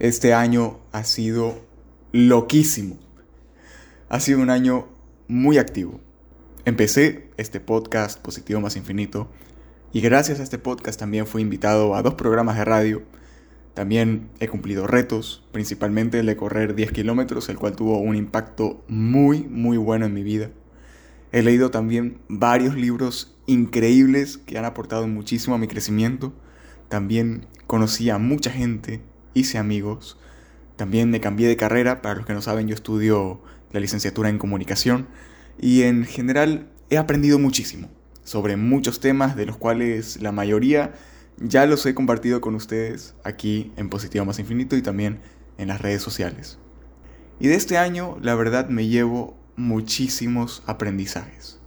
Este año ha sido loquísimo. Ha sido un año muy activo. Empecé este podcast Positivo más Infinito y gracias a este podcast también fui invitado a dos programas de radio. También he cumplido retos, principalmente el de correr 10 kilómetros, el cual tuvo un impacto muy, muy bueno en mi vida. He leído también varios libros increíbles que han aportado muchísimo a mi crecimiento. También conocí a mucha gente, hice amigos. También me cambié de carrera, para los que no saben yo estudio la licenciatura en comunicación y en general he aprendido muchísimo sobre muchos temas de los cuales la mayoría ya los he compartido con ustedes aquí en Positivo Más Infinito y también en las redes sociales. Y de este año la verdad me llevo muchísimos aprendizajes.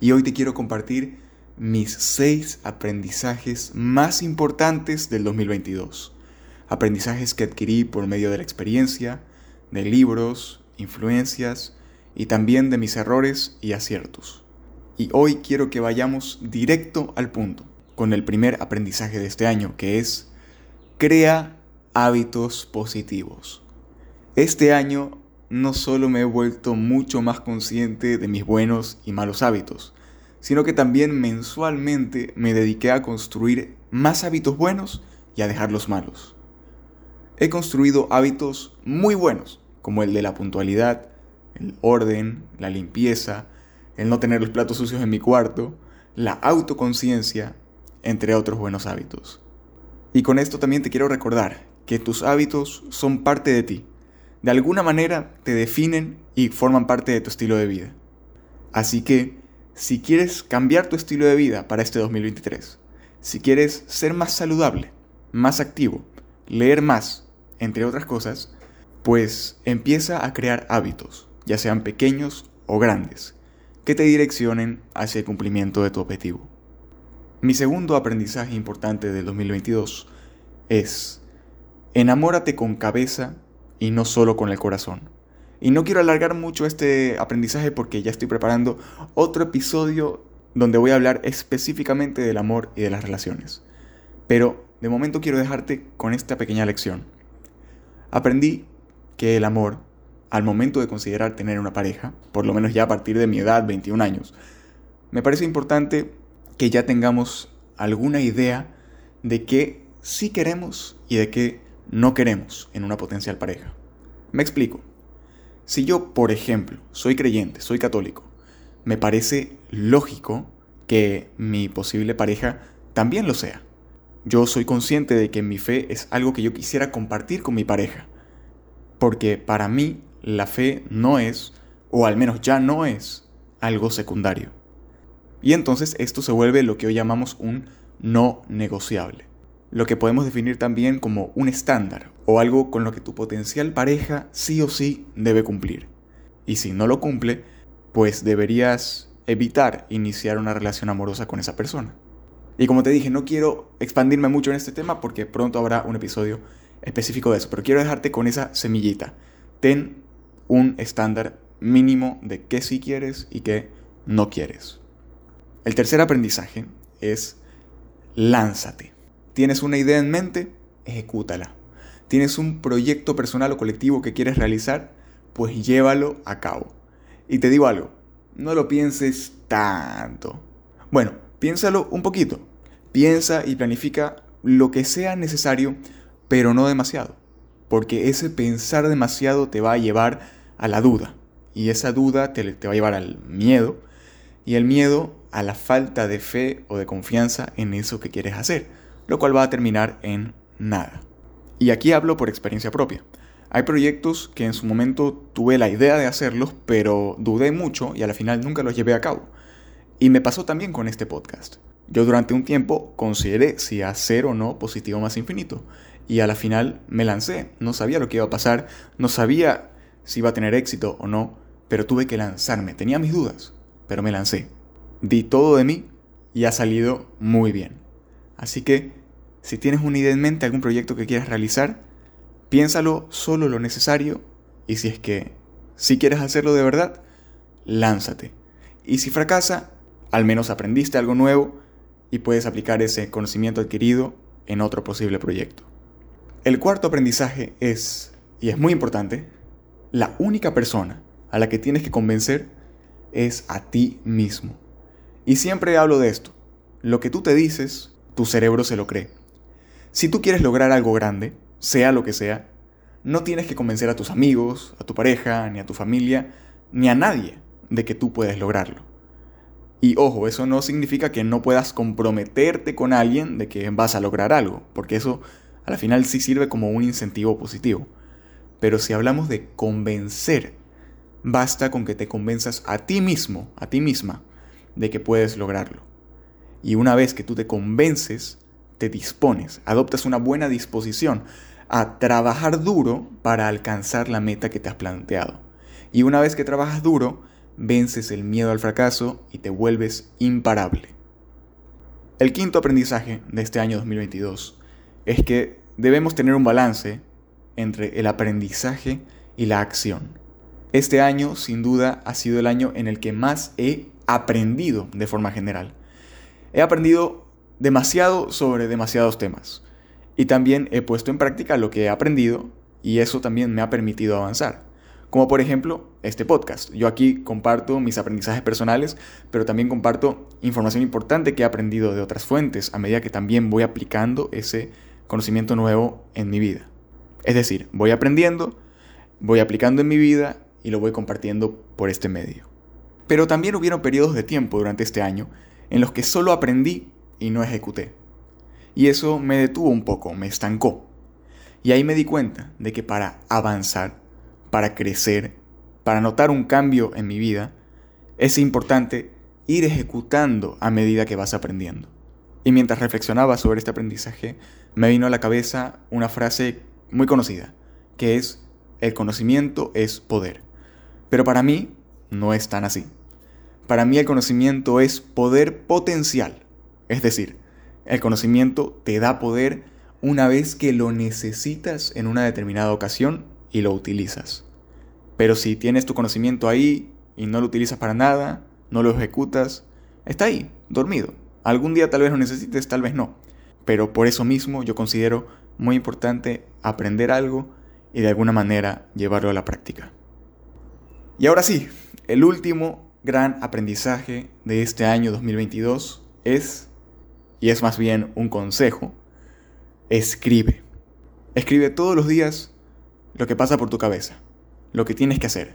Y hoy te quiero compartir mis seis aprendizajes más importantes del 2022. Aprendizajes que adquirí por medio de la experiencia, de libros, influencias y también de mis errores y aciertos. Y hoy quiero que vayamos directo al punto con el primer aprendizaje de este año, que es crea hábitos positivos. Este año no solo me he vuelto mucho más consciente de mis buenos y malos hábitos, sino que también mensualmente me dediqué a construir más hábitos buenos y a dejar los malos. He construido hábitos muy buenos, como el de la puntualidad, el orden, la limpieza, el no tener los platos sucios en mi cuarto, la autoconciencia, entre otros buenos hábitos. Y con esto también te quiero recordar que tus hábitos son parte de ti de alguna manera te definen y forman parte de tu estilo de vida. Así que, si quieres cambiar tu estilo de vida para este 2023, si quieres ser más saludable, más activo, leer más, entre otras cosas, pues empieza a crear hábitos, ya sean pequeños o grandes, que te direccionen hacia el cumplimiento de tu objetivo. Mi segundo aprendizaje importante del 2022 es, enamórate con cabeza y no solo con el corazón. Y no quiero alargar mucho este aprendizaje porque ya estoy preparando otro episodio donde voy a hablar específicamente del amor y de las relaciones. Pero de momento quiero dejarte con esta pequeña lección. Aprendí que el amor, al momento de considerar tener una pareja, por lo menos ya a partir de mi edad, 21 años, me parece importante que ya tengamos alguna idea de qué sí queremos y de qué no queremos en una potencial pareja. Me explico. Si yo, por ejemplo, soy creyente, soy católico, me parece lógico que mi posible pareja también lo sea. Yo soy consciente de que mi fe es algo que yo quisiera compartir con mi pareja. Porque para mí la fe no es, o al menos ya no es, algo secundario. Y entonces esto se vuelve lo que hoy llamamos un no negociable lo que podemos definir también como un estándar o algo con lo que tu potencial pareja sí o sí debe cumplir. Y si no lo cumple, pues deberías evitar iniciar una relación amorosa con esa persona. Y como te dije, no quiero expandirme mucho en este tema porque pronto habrá un episodio específico de eso, pero quiero dejarte con esa semillita. Ten un estándar mínimo de qué sí quieres y qué no quieres. El tercer aprendizaje es lánzate. Tienes una idea en mente, ejecútala. Tienes un proyecto personal o colectivo que quieres realizar, pues llévalo a cabo. Y te digo algo, no lo pienses tanto. Bueno, piénsalo un poquito. Piensa y planifica lo que sea necesario, pero no demasiado. Porque ese pensar demasiado te va a llevar a la duda. Y esa duda te, te va a llevar al miedo. Y el miedo a la falta de fe o de confianza en eso que quieres hacer lo cual va a terminar en nada. Y aquí hablo por experiencia propia. Hay proyectos que en su momento tuve la idea de hacerlos, pero dudé mucho y al final nunca los llevé a cabo. Y me pasó también con este podcast. Yo durante un tiempo consideré si hacer o no positivo más infinito. Y a la final me lancé. No sabía lo que iba a pasar, no sabía si iba a tener éxito o no, pero tuve que lanzarme. Tenía mis dudas, pero me lancé. Di todo de mí y ha salido muy bien. Así que, si tienes una idea en mente, algún proyecto que quieras realizar, piénsalo solo lo necesario y si es que si quieres hacerlo de verdad, lánzate. Y si fracasa, al menos aprendiste algo nuevo y puedes aplicar ese conocimiento adquirido en otro posible proyecto. El cuarto aprendizaje es, y es muy importante, la única persona a la que tienes que convencer es a ti mismo. Y siempre hablo de esto. Lo que tú te dices, tu cerebro se lo cree. Si tú quieres lograr algo grande, sea lo que sea, no tienes que convencer a tus amigos, a tu pareja, ni a tu familia, ni a nadie de que tú puedes lograrlo. Y ojo, eso no significa que no puedas comprometerte con alguien de que vas a lograr algo, porque eso a la final sí sirve como un incentivo positivo. Pero si hablamos de convencer, basta con que te convenzas a ti mismo, a ti misma, de que puedes lograrlo. Y una vez que tú te convences, te dispones, adoptas una buena disposición a trabajar duro para alcanzar la meta que te has planteado. Y una vez que trabajas duro, vences el miedo al fracaso y te vuelves imparable. El quinto aprendizaje de este año 2022 es que debemos tener un balance entre el aprendizaje y la acción. Este año sin duda ha sido el año en el que más he aprendido de forma general. He aprendido demasiado sobre demasiados temas y también he puesto en práctica lo que he aprendido y eso también me ha permitido avanzar. Como por ejemplo este podcast. Yo aquí comparto mis aprendizajes personales, pero también comparto información importante que he aprendido de otras fuentes a medida que también voy aplicando ese conocimiento nuevo en mi vida. Es decir, voy aprendiendo, voy aplicando en mi vida y lo voy compartiendo por este medio. Pero también hubieron periodos de tiempo durante este año en los que solo aprendí y no ejecuté. Y eso me detuvo un poco, me estancó. Y ahí me di cuenta de que para avanzar para crecer, para notar un cambio en mi vida, es importante ir ejecutando a medida que vas aprendiendo. Y mientras reflexionaba sobre este aprendizaje, me vino a la cabeza una frase muy conocida, que es, el conocimiento es poder. Pero para mí no es tan así. Para mí el conocimiento es poder potencial. Es decir, el conocimiento te da poder una vez que lo necesitas en una determinada ocasión y lo utilizas. Pero si tienes tu conocimiento ahí y no lo utilizas para nada, no lo ejecutas, está ahí, dormido. Algún día tal vez lo necesites, tal vez no. Pero por eso mismo yo considero muy importante aprender algo y de alguna manera llevarlo a la práctica. Y ahora sí, el último gran aprendizaje de este año 2022 es, y es más bien un consejo, escribe. Escribe todos los días lo que pasa por tu cabeza, lo que tienes que hacer,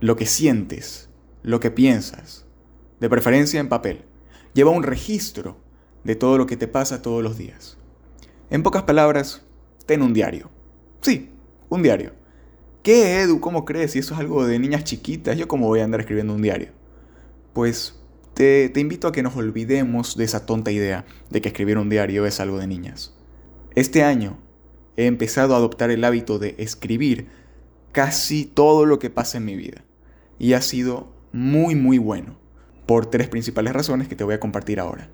lo que sientes, lo que piensas, de preferencia en papel. Lleva un registro de todo lo que te pasa todos los días. En pocas palabras, ten un diario. Sí, un diario. ¿Qué, Edu? ¿Cómo crees? Si eso es algo de niñas chiquitas, ¿yo cómo voy a andar escribiendo un diario? Pues te, te invito a que nos olvidemos de esa tonta idea de que escribir un diario es algo de niñas. Este año he empezado a adoptar el hábito de escribir casi todo lo que pasa en mi vida. Y ha sido muy muy bueno, por tres principales razones que te voy a compartir ahora.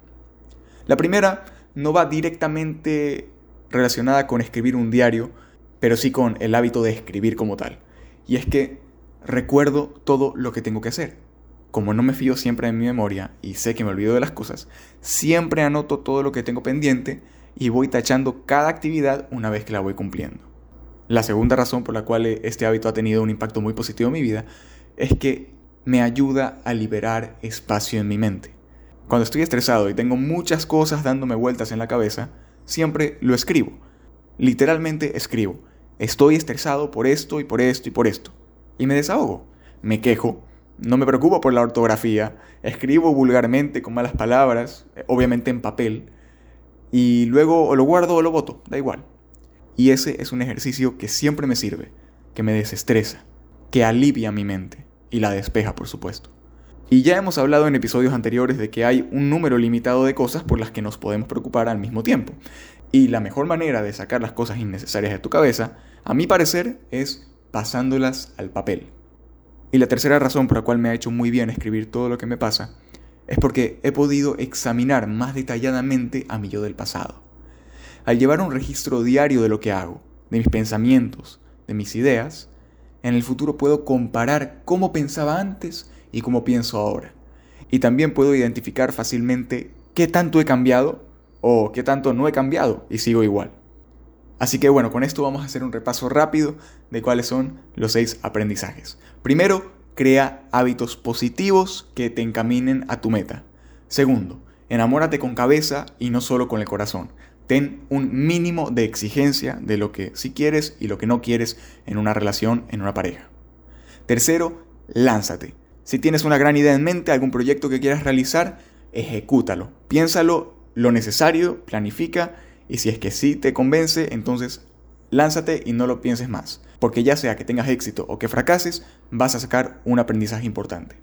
La primera no va directamente relacionada con escribir un diario, pero sí con el hábito de escribir como tal. Y es que recuerdo todo lo que tengo que hacer. Como no me fío siempre en mi memoria y sé que me olvido de las cosas, siempre anoto todo lo que tengo pendiente y voy tachando cada actividad una vez que la voy cumpliendo. La segunda razón por la cual este hábito ha tenido un impacto muy positivo en mi vida es que me ayuda a liberar espacio en mi mente. Cuando estoy estresado y tengo muchas cosas dándome vueltas en la cabeza, siempre lo escribo. Literalmente escribo. Estoy estresado por esto y por esto y por esto. Y me desahogo. Me quejo. No me preocupo por la ortografía. Escribo vulgarmente con malas palabras, obviamente en papel y luego o lo guardo o lo voto, da igual. Y ese es un ejercicio que siempre me sirve, que me desestresa, que alivia mi mente y la despeja, por supuesto. Y ya hemos hablado en episodios anteriores de que hay un número limitado de cosas por las que nos podemos preocupar al mismo tiempo. Y la mejor manera de sacar las cosas innecesarias de tu cabeza, a mi parecer, es pasándolas al papel. Y la tercera razón por la cual me ha hecho muy bien escribir todo lo que me pasa es porque he podido examinar más detalladamente a mi yo del pasado. Al llevar un registro diario de lo que hago, de mis pensamientos, de mis ideas, en el futuro puedo comparar cómo pensaba antes y cómo pienso ahora. Y también puedo identificar fácilmente qué tanto he cambiado o qué tanto no he cambiado y sigo igual. Así que bueno, con esto vamos a hacer un repaso rápido de cuáles son los seis aprendizajes. Primero, crea hábitos positivos que te encaminen a tu meta. Segundo, enamórate con cabeza y no solo con el corazón. Ten un mínimo de exigencia de lo que sí quieres y lo que no quieres en una relación, en una pareja. Tercero, lánzate. Si tienes una gran idea en mente, algún proyecto que quieras realizar, ejecútalo. Piénsalo lo necesario, planifica y si es que sí te convence, entonces lánzate y no lo pienses más. Porque ya sea que tengas éxito o que fracases, vas a sacar un aprendizaje importante.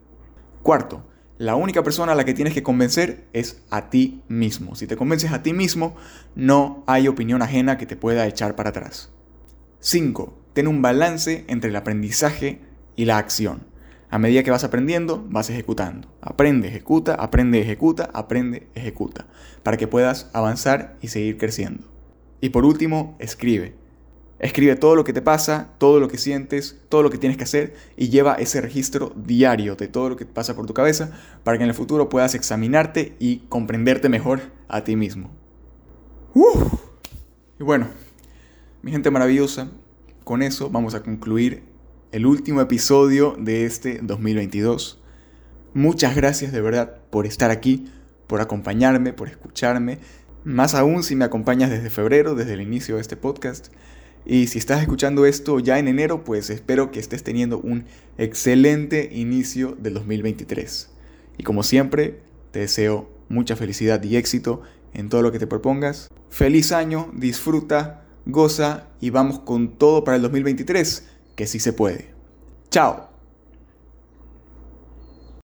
Cuarto, la única persona a la que tienes que convencer es a ti mismo. Si te convences a ti mismo, no hay opinión ajena que te pueda echar para atrás. 5. Ten un balance entre el aprendizaje y la acción. A medida que vas aprendiendo, vas ejecutando. Aprende, ejecuta, aprende, ejecuta, aprende, ejecuta. Para que puedas avanzar y seguir creciendo. Y por último, escribe. Escribe todo lo que te pasa, todo lo que sientes, todo lo que tienes que hacer y lleva ese registro diario de todo lo que pasa por tu cabeza para que en el futuro puedas examinarte y comprenderte mejor a ti mismo. Y bueno, mi gente maravillosa, con eso vamos a concluir el último episodio de este 2022. Muchas gracias de verdad por estar aquí, por acompañarme, por escucharme. Más aún si me acompañas desde febrero, desde el inicio de este podcast. Y si estás escuchando esto ya en enero, pues espero que estés teniendo un excelente inicio del 2023. Y como siempre, te deseo mucha felicidad y éxito en todo lo que te propongas. Feliz año, disfruta, goza y vamos con todo para el 2023, que sí se puede. Chao.